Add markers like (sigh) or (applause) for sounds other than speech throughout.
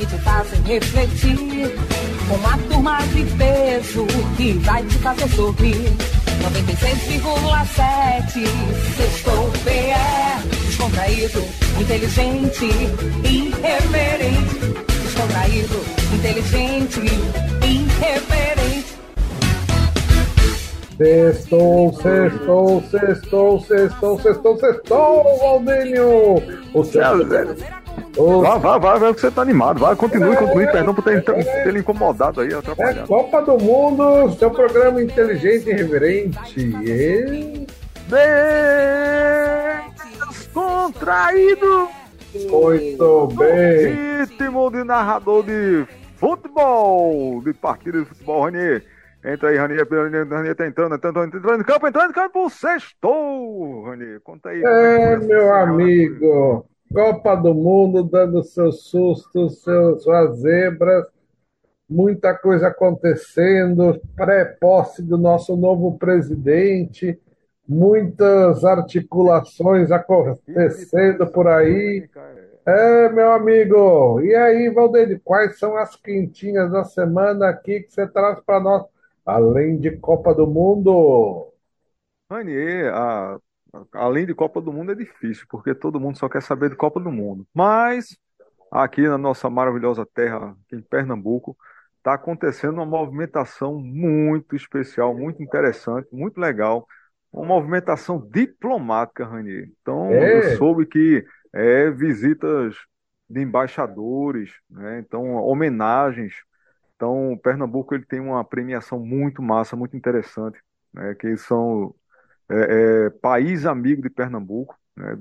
que te fazem refletir. Uma turma de peso que vai te fazer sorrir. 96,7 Sextou PE Descontraído, inteligente, irreverente Descontraído, inteligente, irreverente Sextou, sextou, sextou, sextou, sextou, sextou, Valdênio! O céu, velho. Vai, vai, vai, vai, que você tá animado. Vai, continue, continue. Perdão por ter, ter, ter incomodado aí, É atrapalhado. Copa do Mundo, seu programa inteligente e irreverente. E... Descontraído! Muito bem. Ritmo de narrador de futebol, de partida de futebol, Ranier. Entra aí, Ranier, Ranier tá entrando, entrando, entrando em campo, entrando em campo, sextou, Ranier. Conta aí. É, essa meu amigo. Copa do Mundo dando seus sustos, seus, suas zebras. Muita coisa acontecendo. Pré-posse do nosso novo presidente. Muitas articulações acontecendo por aí. É, meu amigo. E aí, Valdeir, quais são as quentinhas da semana aqui que você traz para nós, além de Copa do Mundo? Ranier, a- além de Copa do Mundo é difícil, porque todo mundo só quer saber de Copa do Mundo. Mas aqui na nossa maravilhosa terra, aqui em Pernambuco, está acontecendo uma movimentação muito especial, muito interessante, muito legal. Uma movimentação diplomática, Ranier. Então, É. eu soube que é visitas de embaixadores, né? Então, homenagens. Então, Pernambuco ele tem uma premiação muito massa, muito interessante, né? Que são é, é, país amigo de Pernambuco, né?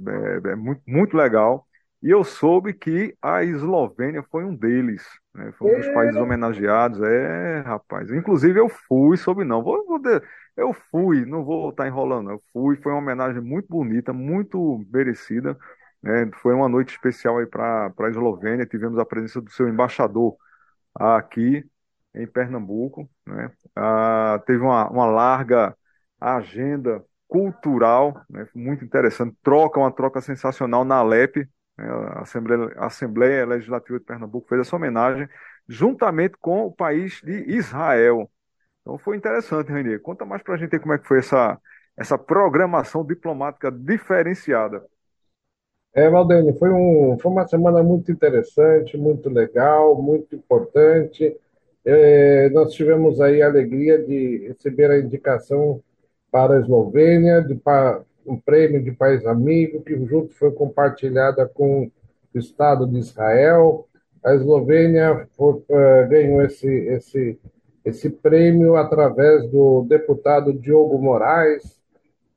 É, é muito, muito legal. E eu soube que a Eslovênia foi um deles, né? Foi um dos países homenageados. É, rapaz. Inclusive eu fui, soube não. Vou, vou de- eu fui, não vou estar enrolando. Eu fui, foi uma homenagem muito bonita, muito merecida. né? Foi uma noite especial aí para para a Eslovênia. Tivemos a presença do seu embaixador aqui em Pernambuco, né? Ah, teve uma, uma larga agenda cultural, né? Muito interessante. Troca, uma troca sensacional na Alep, né? A Assembleia, a Assembleia Legislativa de Pernambuco fez essa homenagem juntamente com o país de Israel. Então foi interessante, Renê. Conta mais pra gente aí como é que foi essa, essa programação diplomática diferenciada. É, Valdênio, foi, um, foi uma semana muito interessante, muito legal, muito importante. É, nós tivemos aí a alegria de receber a indicação para a Eslovênia, de, pa- um prêmio de país amigo, que junto foi compartilhada com o Estado de Israel. A Eslovênia foi, eh, ganhou esse, esse, esse prêmio através do deputado Diogo Moraes,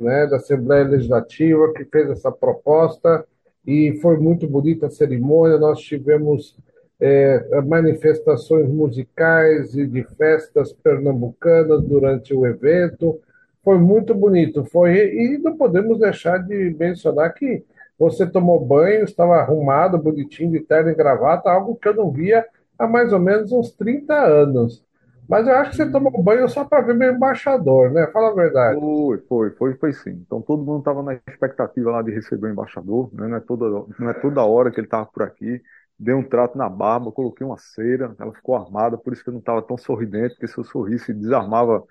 né, da Assembleia Legislativa, que fez essa proposta, e foi muito bonita a cerimônia. Nós tivemos é, manifestações musicais e de festas pernambucanas durante o evento. Foi muito bonito. Foi, e não podemos deixar de mencionar que você tomou banho, estava arrumado, bonitinho, de terno e gravata, algo que eu não via há mais ou menos uns 30 anos. Mas eu acho que você tomou banho só para ver meu embaixador, né? Fala a verdade. Foi, foi, foi, foi sim. Então todo mundo estava na expectativa lá de receber o embaixador, né? Não é toda, não é toda hora que ele estava por aqui. Dei um trato na barba, coloquei uma cera, ela ficou armada, por isso que eu não estava tão sorridente, porque se eu sorrisse desarmava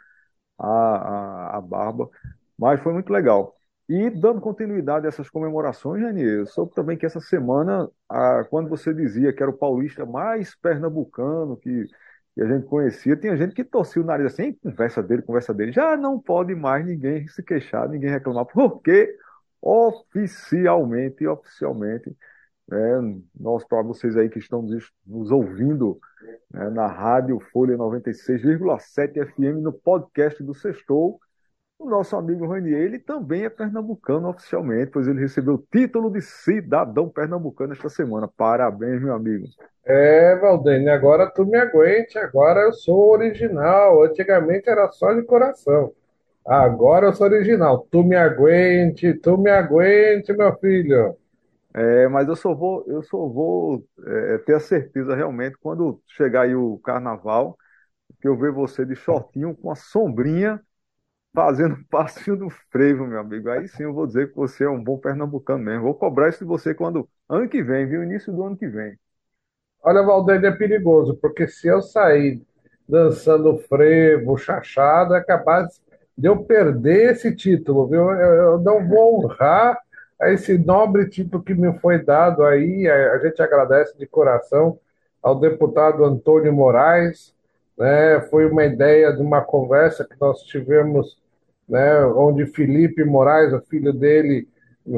a, a, a barba. Mas foi muito legal. E dando continuidade a essas comemorações, Ranier, eu soube também que essa semana, a, quando você dizia que era o paulista mais pernambucano que, que a gente conhecia, tinha gente que torcia o nariz assim, "Ih, conversa dele, conversa dele. Já não pode mais ninguém se queixar, ninguém reclamar, porque oficialmente, oficialmente, né, nós, para vocês aí que estão nos, ouvindo né, na rádio Folha 96,7 FM, no podcast do Sextou, o nosso amigo Ranier, ele também é pernambucano oficialmente, pois ele recebeu o título de cidadão pernambucano esta semana. Parabéns, meu amigo. É, Valdene, agora tu me aguente, agora eu sou original. Antigamente era só de coração. Agora eu sou original. Tu me aguente, tu me aguente, meu filho. É, mas eu só vou, eu só vou é, ter a certeza realmente quando chegar aí o carnaval, que eu ver você de shortinho com a sombrinha fazendo (laughs) passinho do frevo, meu amigo. Aí sim eu vou dizer que você é um bom pernambucano mesmo. Vou cobrar isso de você quando ano que vem, viu? Início do ano que vem. Olha, Valdeir, é perigoso, porque se eu sair dançando frevo, chachado, é capaz de eu perder esse título, viu? Eu, eu não vou honrar esse nobre título que me foi dado aí. A, a gente agradece de coração ao deputado Antônio Moraes. Né? Foi uma ideia de uma conversa que nós tivemos, né? onde Felipe Moraes, o filho dele,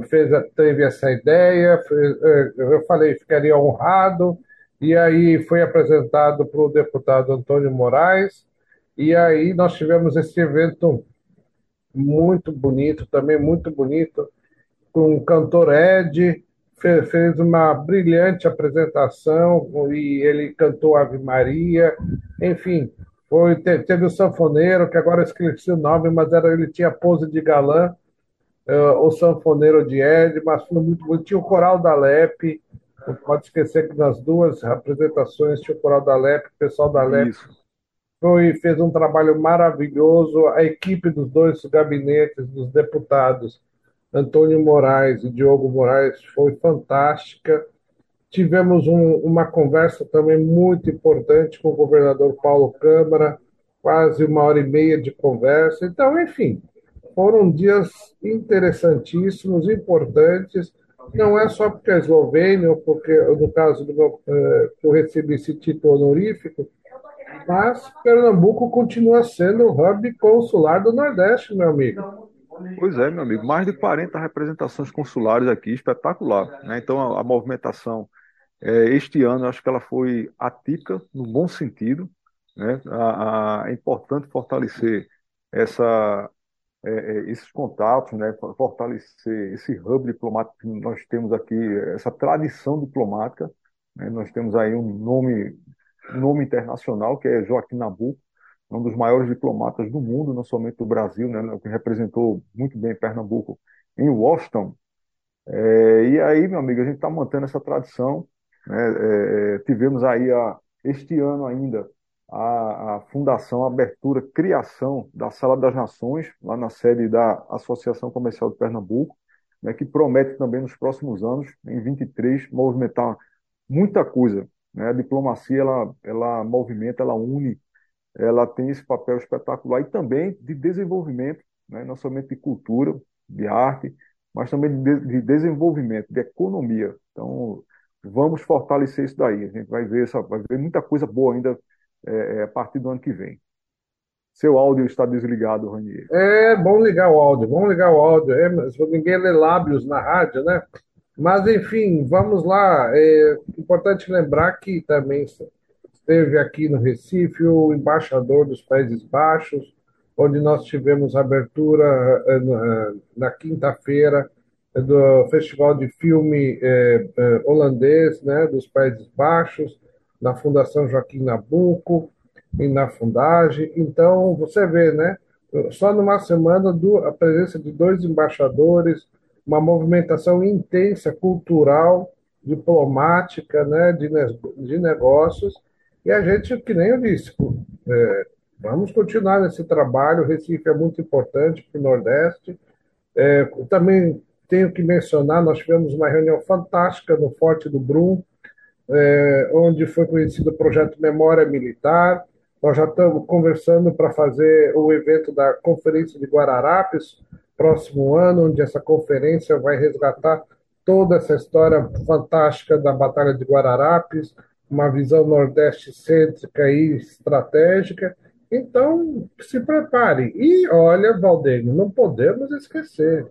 fez, teve essa ideia. Eh, eu falei, ficaria honrado e aí foi apresentado para o deputado Antônio Moraes, e aí nós tivemos esse evento muito bonito, também muito bonito, com o cantor Ed, fez uma brilhante apresentação e ele cantou Ave Maria, enfim, foi, teve o sanfoneiro, que agora esqueci o nome, mas era, ele tinha pose de galã, uh, o sanfoneiro de Ed, mas foi muito bonito, tinha o coral da Lepe, não pode esquecer que nas duas apresentações tinha o coral da LEP, o pessoal da LEP foi, fez um trabalho maravilhoso, a equipe dos dois gabinetes dos deputados, Antônio Moraes e Diogo Moraes, foi fantástica. Tivemos um, uma conversa também muito importante com o governador Paulo Câmara, quase uma hora e meia de conversa. Então, enfim, foram dias interessantíssimos, importantes não é só porque é eslovênia, ou porque, no caso do meu, é, eu recebi esse título honorífico, mas Pernambuco continua sendo o hub consular do Nordeste, meu amigo. Pois é, meu amigo, mais de 40 representações consulares aqui, espetacular. Né? Então, a, a movimentação é, este ano, acho que ela foi atípica, no bom sentido. Né? A, a, é importante fortalecer essa é, é, esses contatos, né, fortalecer esse hub diplomático que nós temos aqui, essa tradição diplomática. Né, nós temos aí um nome, nome internacional, que é Joaquim Nabuco, um dos maiores diplomatas do mundo, não somente do Brasil, né, que representou muito bem Pernambuco em Washington. É, e aí, meu amigo, a gente está mantendo essa tradição. Né, é, é, tivemos aí a, este ano ainda a, a, fundação, a abertura, criação da Sala das Nações, lá na sede da Associação Comercial de Pernambuco, né, que promete também nos próximos anos, em 23, movimentar muita coisa. Né? A diplomacia, ela, ela movimenta, ela une, ela tem esse papel espetacular e também de desenvolvimento, né? não somente de cultura, de arte, mas também de, de desenvolvimento, de economia. Então, vamos fortalecer isso daí. A gente vai ver, essa, vai ver muita coisa boa ainda é, é, a partir do ano que vem. Seu áudio está desligado, Ranier. É bom ligar o áudio, vamos ligar o áudio. É, ninguém lê lábios na rádio, né? Mas, enfim, vamos lá. É importante lembrar que também esteve aqui no Recife o embaixador dos Países Baixos, onde nós tivemos abertura é, é, na quinta-feira do Festival de Filme holandês né, dos Países Baixos na Fundação Joaquim Nabuco e na Fundagem. Então, você vê, né? Só numa semana, a presença de dois embaixadores, uma movimentação intensa, cultural, diplomática, né, de, de negócios, e a gente, que nem eu disse, é, vamos continuar nesse trabalho. O Recife é muito importante para o Nordeste. É, também tenho que mencionar, nós tivemos uma reunião fantástica no Forte do Brum, é, onde foi conhecido o projeto Memória Militar. Nós já estamos conversando para fazer o evento da Conferência de Guararapes, próximo ano, onde essa conferência vai resgatar toda essa história fantástica da Batalha de Guararapes, uma visão nordeste cêntrica e estratégica. Então, se prepare. E olha, Valdênio, não podemos esquecer.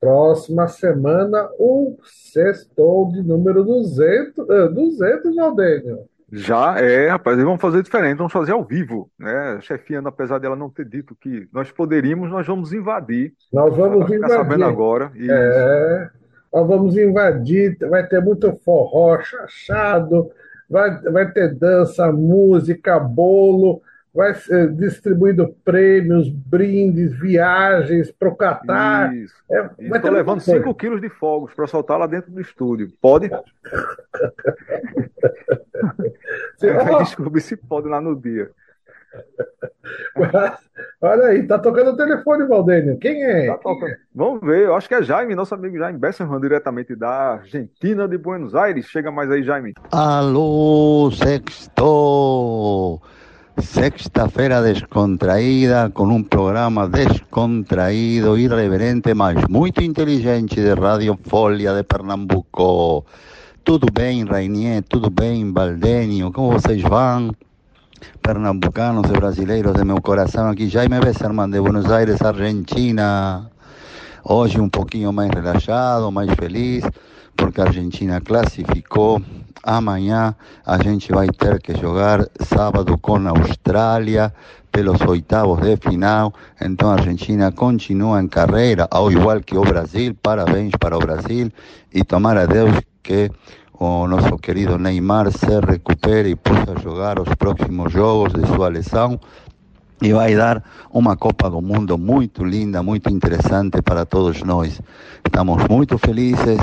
Próxima semana, o sextou de número 200, uh, 200 Valdênio. Já é, rapaz, eles vão fazer diferente, vamos fazer ao vivo, né? A chefiana, apesar dela não ter dito que nós poderíamos, nós vamos invadir. Nós vamos ficar invadir. sabendo agora. E É, nós vamos invadir, vai ter muito forró, chachado, vai, vai ter dança, música, bolo, vai ser distribuído prêmios, brindes, viagens para o Catar. isso. É, vai estou levando muita coisa. 5 quilos de fogos para soltar lá dentro do estúdio. Pode? (laughs) Você- (laughs) Aí ó, descobri se pode lá no dia. (laughs) Olha aí, tá tocando o telefone, Valdênio. Quem é? Tá tocando. Vamos ver, eu acho que é Jaime, nosso amigo Jaime Besserman, diretamente da Argentina de Buenos Aires. Chega mais aí, Jaime. Alô, sexto. Sexta-feira descontraída, com um programa descontraído, irreverente, mas muito inteligente de Radio Folha de Pernambuco. Tudo bem, Rainier? Tudo bem, Valdênio? Como vocês vão? Pernambucanos e brasileiros de meu coração, aqui Jaime Besserman de Buenos Aires, Argentina. Hoje um pouquinho mais relaxado, mais feliz, porque a Argentina classificou. Amanhã a gente vai ter que jogar sábado com a Austrália pelos oitavos de final. Então a Argentina continua em carreira, ao igual que o Brasil. Parabéns para o Brasil e tomara a Deus que o nosso querido Neymar se recupere e possa jogar os próximos jogos de sua lesão e vai dar uma Copa do Mundo muito linda, muito interessante para todos nós. Estamos muito felizes.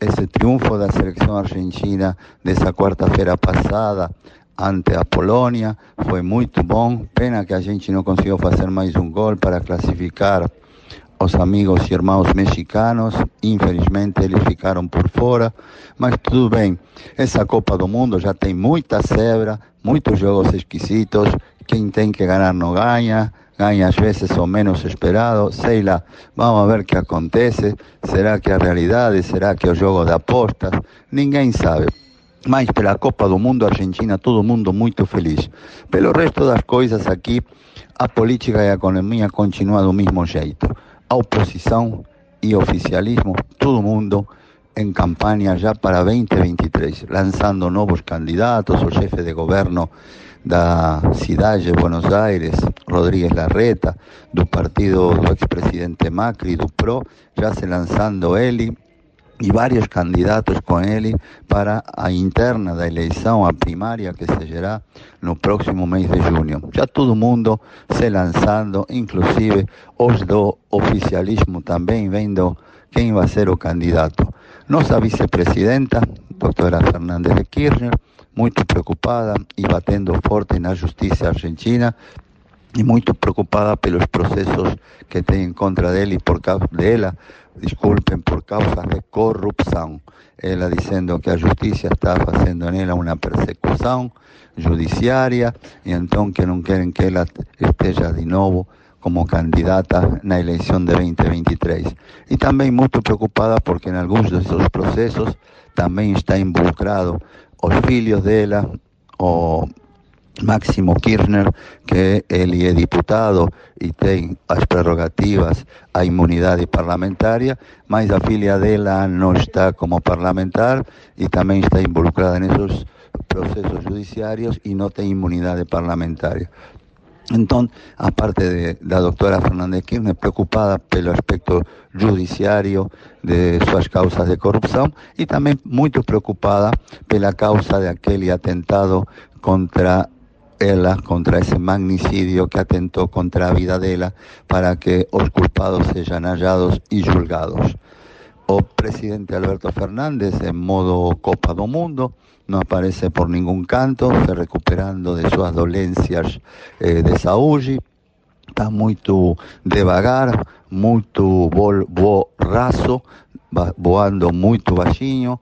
Esse triunfo da seleção argentina dessa quarta-feira passada ante a Polônia foi muito bom. Pena que a gente não conseguiu fazer mais um gol para classificar os amigos e irmãos mexicanos. Infelizmente eles ficaram por fora, mas tudo bem. Essa Copa do Mundo já tem muita zebra, muitos jogos esquisitos. Quem tem que ganhar não ganha, ganha às vezes o menos esperado. Sei lá, vamos ver o que acontece. Será que é a realidade? Será que é o jogo de apostas? Ninguém sabe. Mas pela Copa do Mundo, Argentina, todo mundo muito feliz. Pelo resto das coisas aqui, a política e a economia continuam do mesmo jeito. A oposição e oficialismo, todo mundo em campanha já para 2023, lançando novos candidatos, o chefe de governo da cidade de Buenos Aires, Rodríguez Larreta, do partido do ex-presidente Macri, do PRO, já se lançando ele e vários candidatos com ele para a interna da eleição, a primária que se gerará no próximo mês de junho. Já todo mundo se lançando, inclusive os do oficialismo também vendo quem vai ser o candidato. Nossa vice-presidenta, doutora Fernandes de Kirchner, muito preocupada e batendo forte na justiça argentina e muito preocupada pelos processos que tem em contra dele por causa dela, desculpem, por causas de corrupção. Ela dizendo que a justiça está fazendo nela uma persecução judiciária e então que não querem que ela esteja de novo como candidata na eleição de 2023. E também muito preocupada porque em alguns desses processos também está involucrado os filhos dela, o Máximo Kirchner, que ele é diputado e tem as prerrogativas, a imunidade parlamentaria, mas a filha dela não está como parlamentar e também está involucrada nesses processos judiciários e não tem imunidade parlamentaria. Então, a parte de, da doutora Fernandes Kirchner, preocupada pelo aspecto judiciário de suas causas de corrupção e também muito preocupada pela causa daquele atentado contra ela, contra esse magnicidio que atentou contra a vida dela, para que os culpados sejam hallados e julgados. O presidente Alberto Fernández, en modo Copa do Mundo, no aparece por ningún canto, se recuperando de suas dolencias eh, de saúde, está muito devagar, borraço, va- voando muito baixinho,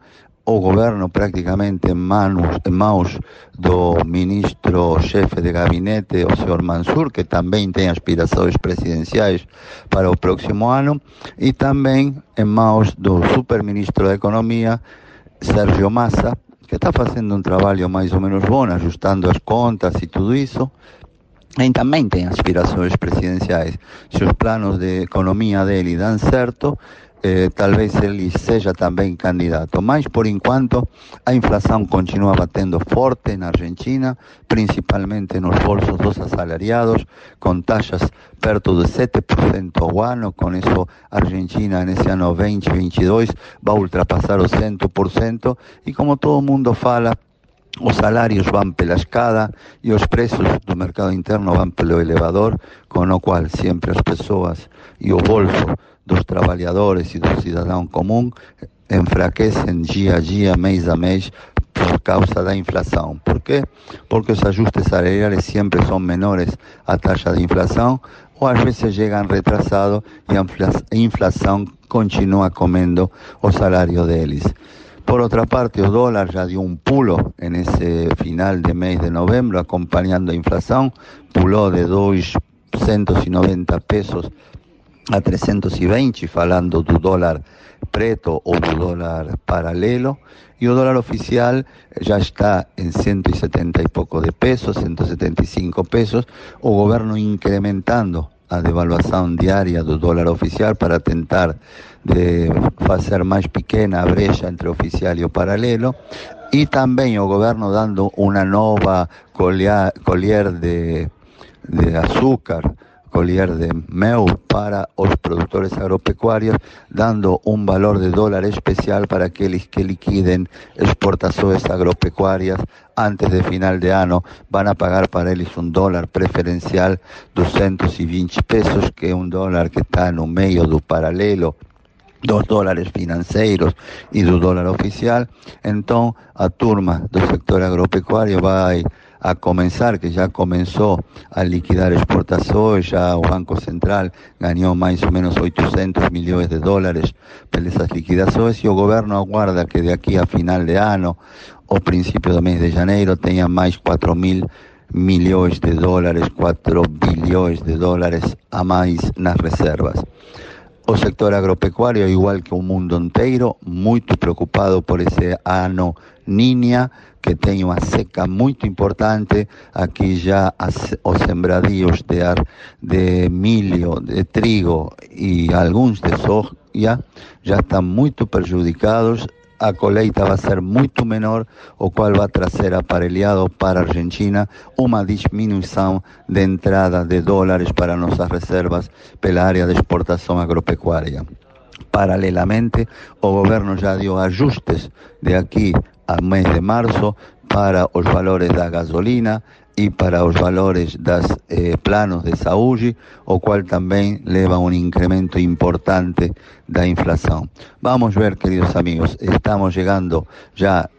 o governo praticamente manos, em mãos do ministro-chefe de gabinete, o senhor Mansur, que também tem aspirações presidenciais para o próximo ano, e também em mãos do superministro da Economia, Sérgio Massa, que está fazendo um trabalho mais ou menos bom, ajustando as contas e tudo isso, e também tem aspirações presidenciais. Se os planos de economia dele dão certo, eh, talvez ele seja também candidato. Mas, por enquanto, a inflação continua batendo forte na Argentina, principalmente nos bolsos dos assalariados, com taxas perto de 7% ao ano. Com isso, a Argentina, nesse ano 2022, vai ultrapassar os 100%. E como todo mundo fala, os salários vão pela escada e os preços do mercado interno vão pelo elevador, com o qual sempre as pessoas e o bolso dos trabalhadores e do cidadão comum enfraquecem dia a dia, mês a mês, por causa da inflação. Por quê? Porque os ajustes salariais sempre são menores à taxa de inflação ou às vezes chegam retrasados e a inflação continua comendo o salário deles. Por otra parte, el dólar ya dio un pulo en ese final de mes de noviembre, acompañando a inflación, puló de 290 pesos a 320, falando del dólar preto o del dólar paralelo, y el dólar oficial ya está en 170 y poco de pesos, 175 pesos, o gobierno incrementando a devaluação diária do dólar oficial para tentar de fazer mais pequena a brecha entre oficial e o paralelo. E também o governo dando uma nova colher, de, de açúcar colher de mel para os produtores agropecuarios, dando un valor de dólar especial para aqueles que liquiden exportações agropecuarias. Antes de final de ano, van a pagar para eles un dólar preferencial 220 pesos, que é um dólar que está no meio do paralelo dos dólares financeiros e do dólar oficial, então a turma do sector agropecuário vai a comenzar, que ya comenzó a liquidar exportaciones, ya el Banco Central ganó más o menos 800 millones de dólares por esas liquidaciones y el gobierno aguarda que de aquí a final de año o principio del mes de janeiro tenga más 4 mil millones de dólares, 4 billones de dólares a más las reservas. O sector agropecuario, igual que un mundo entero, muy preocupado por ese ano niña que tem uma seca muito importante. Aqui já os sembradíos de, ar, de milho, de trigo e alguns de soja já estão muito prejudicados. A colheita vai ser muito menor, o qual vai trazer aparelhado para a Argentina uma diminuição de entrada de dólares para nossas reservas pela área de exportação agropecuária. Paralelamente, o governo já deu ajustes de aqui a mes de marzo para os valores da gasolina e para os valores das eh, planos de saúde, o qual também leva um incremento importante da inflação. Vamos ver, queridos amigos, estamos chegando já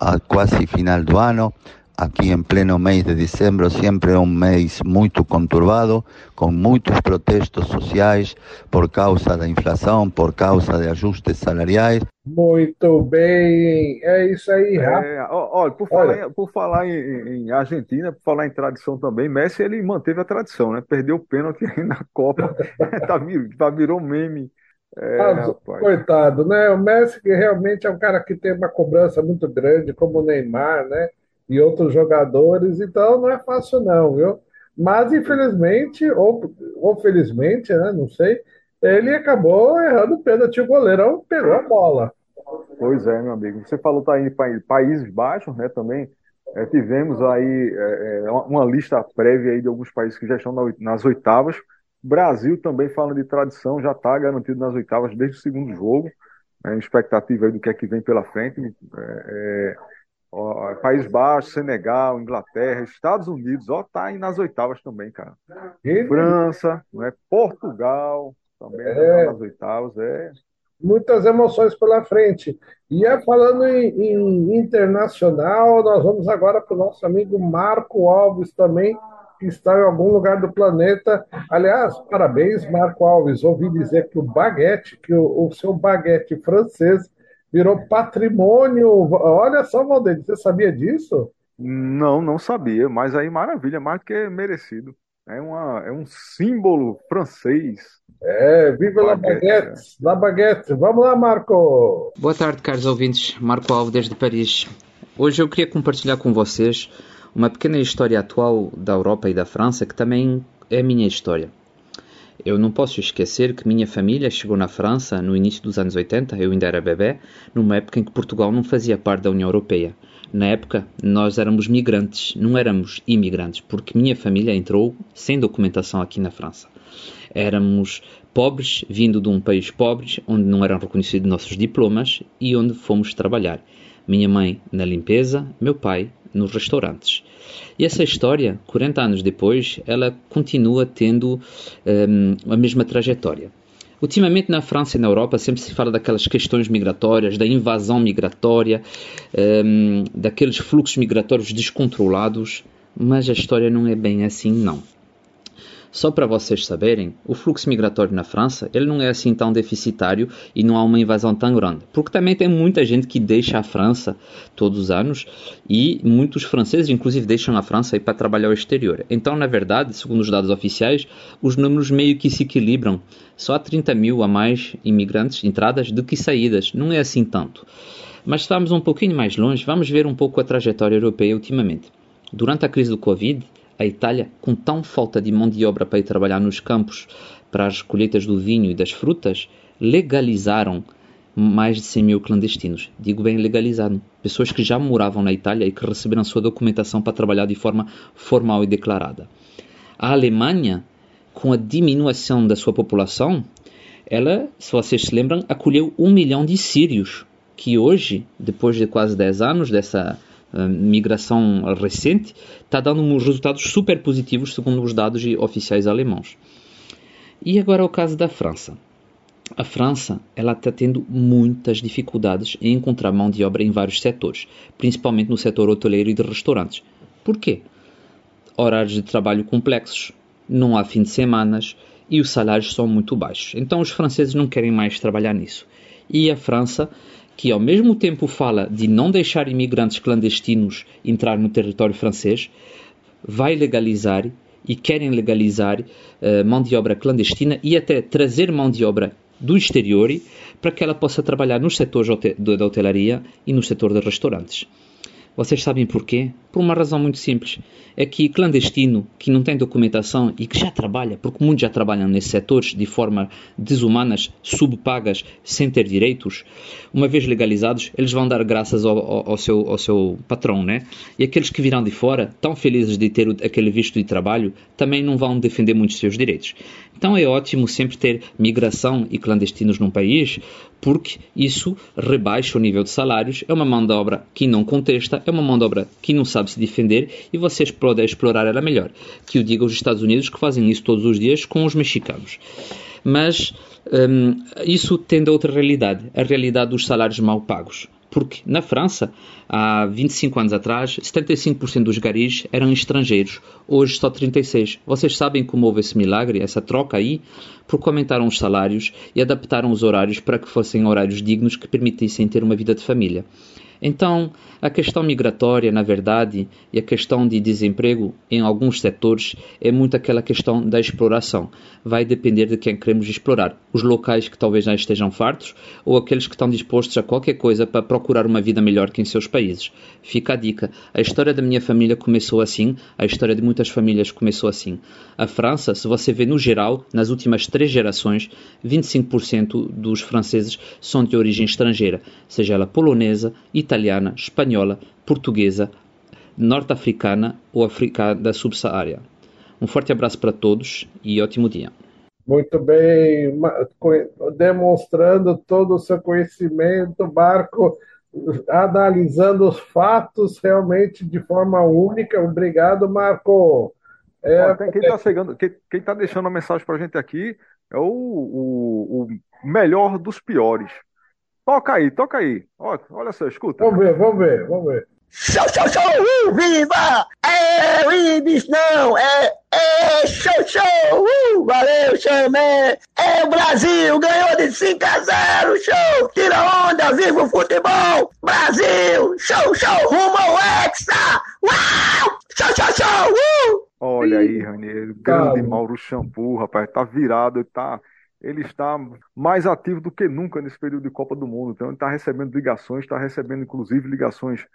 a quase final do ano. Aqui em pleno mês de dezembro, sempre é um mês muito conturbado, com muitos protestos sociais por causa da inflação, por causa de ajustes salariais. Muito bem, é isso aí, Rafa. É, olha, por falar, olha. Em, por falar em, em, Argentina, por falar em tradição também, Messi ele manteve a tradição, né? Perdeu o pênalti (laughs) na Copa, (laughs) tá, tá, virou meme. É, ah, coitado, né? O Messi que realmente é um cara que tem uma cobrança muito grande, como o Neymar, né? E outros jogadores, então não é fácil não, viu? Mas infelizmente, ou, ou felizmente, né, não sei, ele acabou errando o pênalti, o goleirão pegou a bola. Pois é, meu amigo. Você falou tá aí Países Baixos, né, também. É, tivemos aí é, é uma lista prévia aí de alguns países que já estão nas oitavas. Brasil também falando de tradição, já está garantido nas oitavas desde o segundo jogo. É, expectativa aí do que é que vem pela frente. É, é País Baixo, Senegal, Inglaterra, Estados Unidos, ó, tá aí nas oitavas também, cara. E... França, né? Portugal, também é... nas oitavas, é. Muitas emoções pela frente. E é falando em, em internacional, nós vamos agora para o nosso amigo Marco Alves também, que está em algum lugar do planeta. Aliás, parabéns, Marco Alves. Ouvi dizer que o baguete, que o, o seu baguete francês virou patrimônio. Olha só, Valdeir, você sabia disso? Não, não sabia, mas aí maravilha, mais do que merecido. É, uma, é um símbolo francês. É, viva la baguette, la baguette. Vamos lá, Marco. Boa tarde, caros ouvintes. Marco Alves desde Paris. Hoje eu queria compartilhar com vocês uma pequena história atual da Europa e da França, que também é a minha história. Eu não posso esquecer que minha família chegou na França no início dos anos 80, eu ainda era bebê, numa época em que Portugal não fazia parte da União Europeia. Na época, nós éramos migrantes, não éramos imigrantes, porque minha família entrou sem documentação aqui na França. Éramos pobres, vindo de um país pobre, onde não eram reconhecidos nossos diplomas e onde fomos trabalhar. Minha mãe na limpeza, meu pai nos restaurantes. E essa história, 40 anos depois, ela continua tendo um, a mesma trajetória. Ultimamente na França e na Europa sempre se fala daquelas questões migratórias, da invasão migratória, um, daqueles fluxos migratórios descontrolados, mas a história não é bem assim, não. Só para vocês saberem, o fluxo migratório na França ele não é assim tão deficitário e não há uma invasão tão grande. Porque também tem muita gente que deixa a França todos os anos e muitos franceses, inclusive, deixam a França para trabalhar ao exterior. Então, na verdade, segundo os dados oficiais, os números meio que se equilibram. Só há 30 mil a mais imigrantes, entradas, do que saídas. Não é assim tanto. Mas se vamos um pouquinho mais longe, vamos ver um pouco a trajetória europeia ultimamente. Durante a crise do Covid, a Itália, com tão falta de mão de obra para ir trabalhar nos campos para as colheitas do vinho e das frutas, legalizaram mais de 100 mil clandestinos. Digo bem legalizado. Pessoas que já moravam na Itália e que receberam sua documentação para trabalhar de forma formal e declarada. A Alemanha, com a diminuição da sua população, ela, se vocês se lembram, acolheu um milhão de sírios, que hoje, depois de quase 10 anos dessa migração recente, está dando uns resultados super positivos, segundo os dados oficiais alemãos. E agora o caso da França. A França ela está tendo muitas dificuldades em encontrar mão de obra em vários setores, principalmente no setor hoteleiro e de restaurantes. Por quê? Horários de trabalho complexos, não há fim de semanas e os salários são muito baixos. Então os franceses não querem mais trabalhar nisso. E a França que ao mesmo tempo fala de não deixar imigrantes clandestinos entrar no território francês, vai legalizar e querem legalizar uh, mão de obra clandestina e até trazer mão de obra do exterior para que ela possa trabalhar nos setores da hotelaria e no setor de restaurantes. Vocês sabem porquê? Por uma razão muito simples. É que clandestino, que não tem documentação e que já trabalha, porque muitos já trabalham nesses setores de forma desumanas, subpagas, sem ter direitos, uma vez legalizados, eles vão dar graças ao, ao, ao, seu, ao seu patrão, né? E aqueles que virão de fora, tão felizes de ter aquele visto de trabalho, também não vão defender muitos seus direitos. Então é ótimo sempre ter migração e clandestinos num país, porque isso rebaixa o nível de salários, é uma mão de obra que não contesta, é uma mão de obra que não sabe se defender e vocês podem explorar ela melhor. Que o diga os Estados Unidos que fazem isso todos os dias com os mexicanos. Mas um, isso tende a outra realidade, a realidade dos salários mal pagos. Porque na França, há 25 anos atrás, 75% dos garis eram estrangeiros, hoje só 36%. Vocês sabem como houve esse milagre, essa troca aí? Porque aumentaram os salários e adaptaram os horários para que fossem horários dignos que permitissem ter uma vida de família. Então, a questão migratória, na verdade, e a questão de desemprego em alguns setores é muito aquela questão da exploração. Vai depender de quem queremos explorar. Os locais que talvez já estejam fartos ou aqueles que estão dispostos a qualquer coisa para procurar uma vida melhor que em seus países. Fica a dica. A história da minha família começou assim, a história de muitas famílias começou assim. A França, se você vê no geral, nas últimas três gerações, 25% dos franceses são de origem estrangeira, seja ela polonesa, espanhola espanhola, portuguesa, norte-africana ou africana da subsaária. Um forte abraço para todos e ótimo dia. Muito bem, demonstrando todo o seu conhecimento, Marco, analisando os fatos realmente de forma única. Obrigado, Marco. É... quem está chegando, quem está deixando a mensagem para a gente aqui é o, o, o melhor dos piores. Toca aí, toca aí. Olha, olha só, escuta. Vamos ver, vamos ver, vamos ver. Show, show, show! Uh, viva! É, o Ibis não! É, é, show, show! Uh, valeu, chamé! É, o Brasil ganhou de 5 a 0, show! Tira onda, viva o futebol! Brasil! Show, show! Rumo ao Hexa! Uau! Show, show, show! Uh! Olha aí, Raniero, grande Mauro Shampoo, rapaz, tá virado, tá ele está mais ativo do que nunca nesse período de Copa do Mundo. Então, ele está recebendo ligações, está recebendo inclusive ligações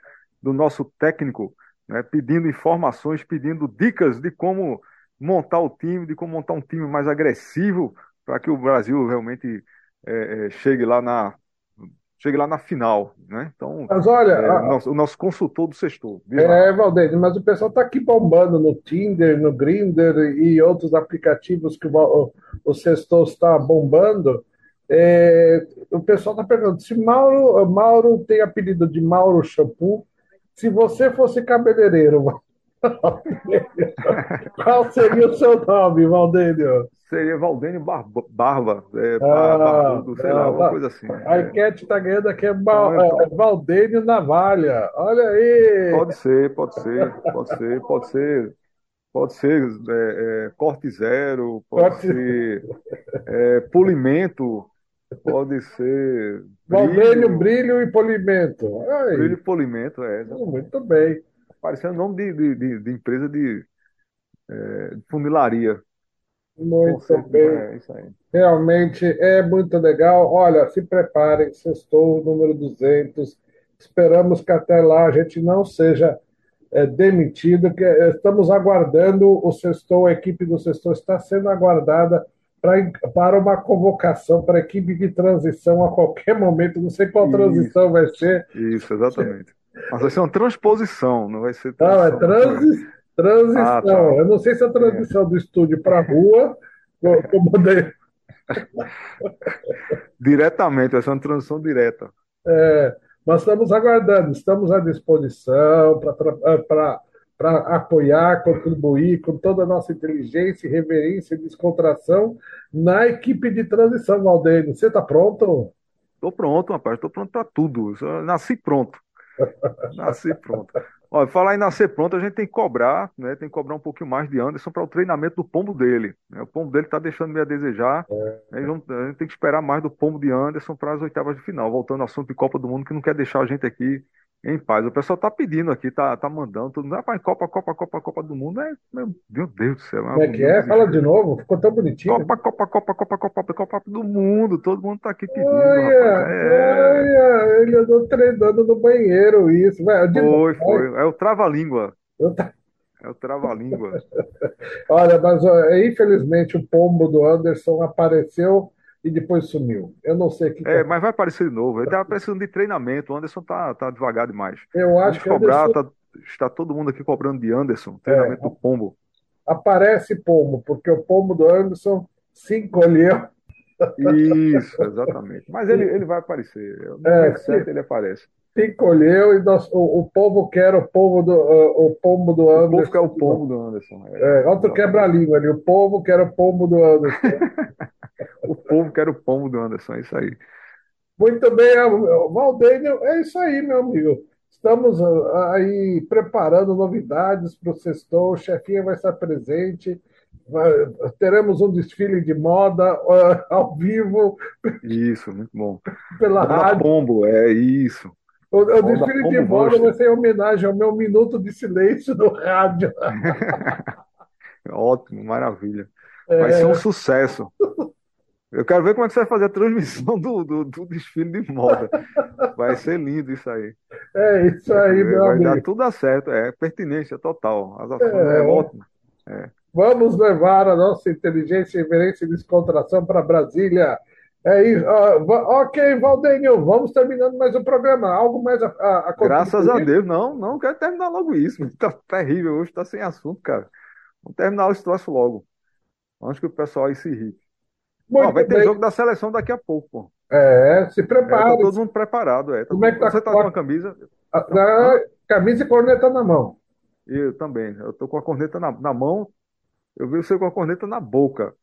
do nosso técnico, né, pedindo informações, pedindo dicas de como montar o time, de como montar um time mais agressivo para que o Brasil realmente é, é, chegue lá na chegue lá na final, né? Então, Mas olha, é, a- o, nosso, o nosso consultor do sextor. É, Valdeir, mas o pessoal está aqui bombando no Tinder, no Grindr e outros aplicativos que o, o Sextou está bombando. É, o pessoal está perguntando se Mauro, Mauro tem apelido de Mauro Shampoo. Se você fosse cabeleireiro, (laughs) qual seria o seu nome, Valdênio? Seria Valdênio Barba, Barba é, Ah, Barbudo, sei lá, não, alguma coisa assim. A É. enquete está ganhando aqui é, Não, é Valdênio Navalha. Olha aí! Pode ser, pode ser, pode ser, pode ser, pode ser é, é, corte zero, pode Corte- ser é, polimento, pode ser Valdênio brilho, Brilho e Polimento. Aí, brilho e polimento, é. muito bem. Parecendo nome de, de, de, de empresa de, é, de funilaria. Muito Conceito, bem. É isso aí. Realmente é muito legal. Olha, se preparem, sextou número 200. Esperamos que até lá a gente não seja é, demitido, que é, estamos aguardando o sextou, a equipe do sextou está sendo aguardada pra, para uma convocação para a equipe de transição a qualquer momento. Não sei qual Isso. transição vai ser. Isso, exatamente. Mas vai ser uma transposição, não vai ser Não, é transição. transi, transição. Ah, tá. Eu não sei se é a transição do estúdio para a rua, co- como de- Diretamente, vai ser uma transição direta. É, nós estamos aguardando, estamos à disposição para apoiar, contribuir com toda a nossa inteligência, reverência e descontração na equipe de transição, Valdênio. Você está pronto? Tô pronto, rapaz, tô pronto para tudo. Eu nasci pronto. (laughs) Nasci pronto. Olha, falar em nascer pronto, a gente tem que cobrar, né? Tem que cobrar um pouquinho mais de Anderson para o treinamento do pombo dele. né? O pombo dele tá deixando meio a desejar. né? E vamos- A gente tem que esperar mais do pombo de Anderson para as oitavas de final. Voltando ao assunto de Copa do Mundo, que não quer deixar a gente aqui em paz. O pessoal tá pedindo aqui, tá, tá mandando, todo mundo, rapaz, Copa, Copa, Copa, Copa do Mundo. É, meu Deus do céu. Como é que é? Fala de novo, ficou tão bonitinho. Copa, Copa, Copa, Copa, Copa, Copa do Mundo. Todo mundo tá aqui pedindo, Olha. É. olha, ele andou treinando no banheiro, isso. Vai, Foi, foi. É o trava-língua. tá- É o trava-língua. (laughs) Olha, mas infelizmente o pombo do Anderson apareceu e depois sumiu. Eu não sei o que. É, mas vai aparecer de novo. Ele tá precisando de treinamento. O Anderson tá, tá devagar demais. Eu Vamos acho que cobrar. Anderson Tá, está todo mundo aqui cobrando de Anderson. Treinamento do pombo. aparece pombo, porque o pombo do Anderson se encolheu. Isso, (laughs) exatamente. Mas ele, ele vai aparecer. No É, certo ele aparece. Se encolheu e nós- o, o povo quer o povo do, uh, o pombo do O Anderson. povo quer o pombo do Anderson. É, outro quebra-língua ali. O povo quer o pombo do Anderson. (laughs) O povo quer o pombo do Anderson. É isso aí. Muito bem, ah, Valdênio, é isso aí, meu amigo. Estamos ah, aí preparando novidades para o Sextou, o chefinha vai estar presente, teremos um desfile de moda ah, ao vivo Isso, muito bom. pela Moda rádio. pombo, é isso. O, o desfile de moda vai ser em homenagem ao meu minuto de silêncio no rádio. (laughs) Ótimo, maravilha. Vai ser um sucesso. (laughs) Eu quero ver como é que você vai fazer a transmissão do, do, do desfile de moda. Vai ser lindo isso aí. É isso aí, meu Vai dar amigo. tudo certo, é pertinência total. As ações É. é ótimo. Vamos levar a nossa inteligência, reverência e descontração para Brasília. É isso. Ok, Valdênio, vamos terminando mais um programa. Algo mais a, a, a Graças a? Deus, não, não quero terminar logo isso. (laughs) Tá terrível, hoje tá sem assunto, cara. Vamos terminar esse troço logo. Antes que o pessoal aí se irrite. Vai ter jogo da seleção daqui a pouco, pô. É, se É, tá prepare. todo mundo preparado, é. Tá Como é que tá- Você tá com a camisa? Ah, ah, camisa e corneta na mão. Eu também. Eu tô com a corneta na, na mão. Eu vi você com a corneta na boca.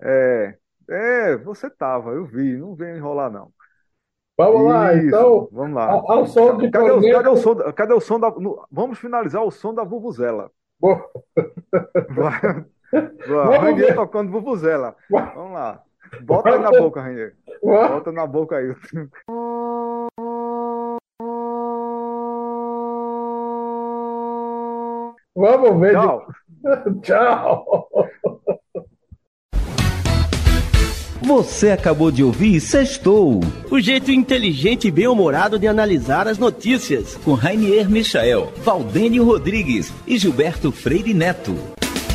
É, é, você tava, eu vi. Não vem enrolar, não. Vamos lá, Isso, então. vamos lá. Ao, ao som Cadê o, corneta. cadê o som, cadê o som da. no- vamos finalizar o som da Vuvuzela. Vai, Rainier ver. tocando Vuvuzela. Vai. Vamos lá. Bota aí na boca, Rainier. vamos- Bota na boca aí. vamos ver. Tchau. (laughs) Tchau. Você acabou de ouvir Sextou, o jeito inteligente e bem-humorado de analisar as notícias, com Rainier Michael, Valdênio Rodrigues e Gilberto Freire Neto.